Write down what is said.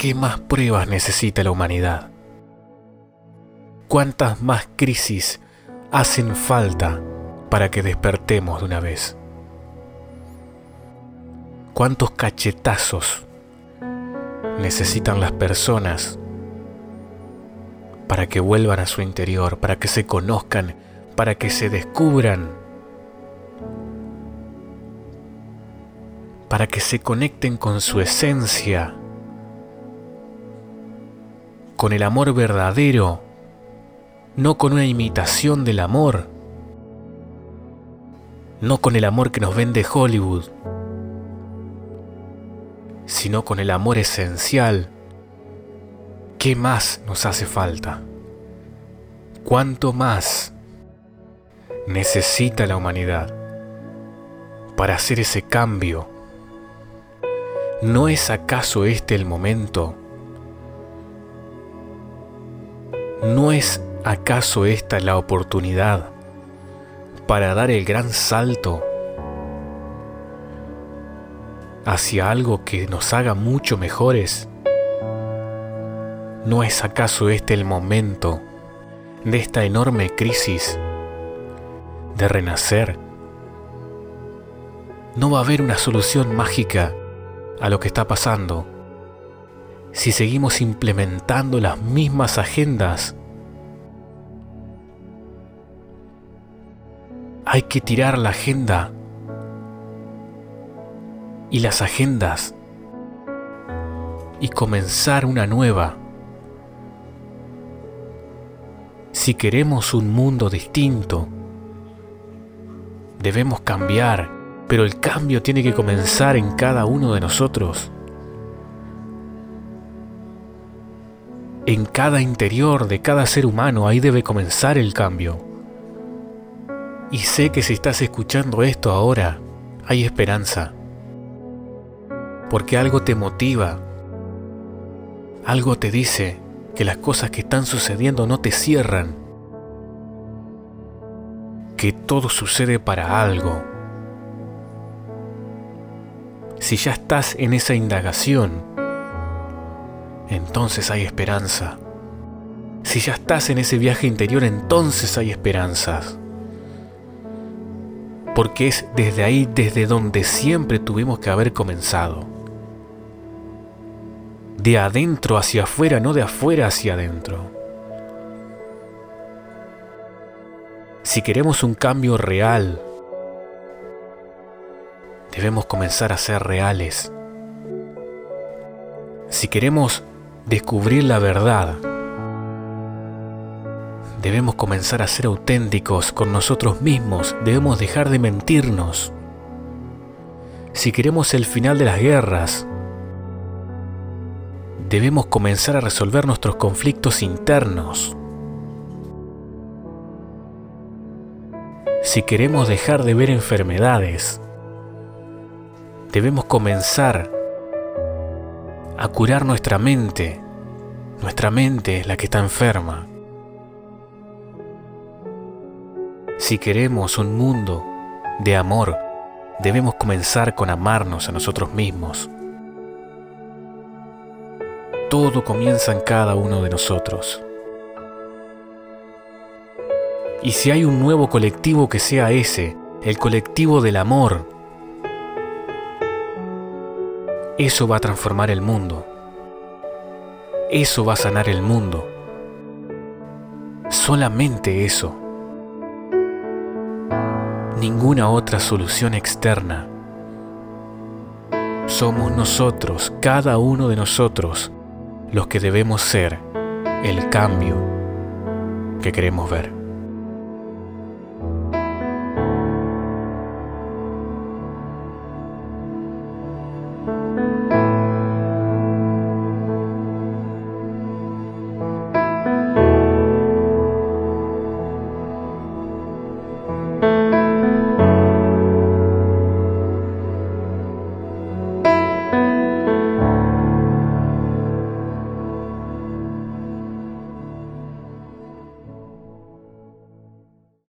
¿qué más pruebas necesita la humanidad? ¿Cuántas más crisis hacen falta para que despertemos de una vez? ¿Cuántos cachetazos necesitan las personas para que vuelvan a su interior, para que se conozcan, para que se descubran, para que se conecten con su esencia, con el amor verdadero, no con una imitación del amor, no con el amor que nos vende Hollywood, sino con el amor esencial. ¿Qué más nos hace falta? ¿Cuánto más necesita la humanidad para hacer ese cambio? ¿No es acaso este el momento? ¿No es acaso esta la oportunidad para dar el gran salto hacia algo que nos haga mucho mejores? ¿No es acaso este el momento de esta enorme crisis de renacer? No va a haber una solución mágica a lo que está pasando si seguimos implementando las mismas agendas. Hay que tirar la agenda y las agendas y comenzar una nueva. Si queremos un mundo distinto, debemos cambiar, pero el cambio tiene que comenzar en cada uno de nosotros. En cada interior de cada ser humano ahí debe comenzar el cambio. Y sé que si estás escuchando esto ahora, hay esperanza porque algo te motiva, algo te dice que las cosas que están sucediendo no te cierran, que todo sucede para algo. Si ya estás en esa indagación, entonces hay esperanza. Si ya estás en ese viaje interior, entonces hay esperanzas. Porque es desde ahí, desde donde siempre tuvimos que haber comenzado de adentro hacia afuera, no de afuera hacia adentro. Si queremos un cambio real, debemos comenzar a ser reales. Si queremos descubrir la verdad, debemos comenzar a ser auténticos con nosotros mismos, debemos dejar de mentirnos. Si queremos el final de las guerras, debemos comenzar a resolver nuestros conflictos internos. Si queremos dejar de ver enfermedades, debemos comenzar a curar nuestra mente. Nuestra mente la que está enferma. Si queremos un mundo de amor, debemos comenzar con amarnos a nosotros mismos. Todo comienza en cada uno de nosotros. Y si hay un nuevo colectivo que sea ese, el colectivo del amor, eso va a transformar el mundo. Eso va a sanar el mundo. Solamente eso. Ninguna otra solución externa. Somos nosotros, cada uno de nosotros, los que debemos ser el cambio que queremos ver.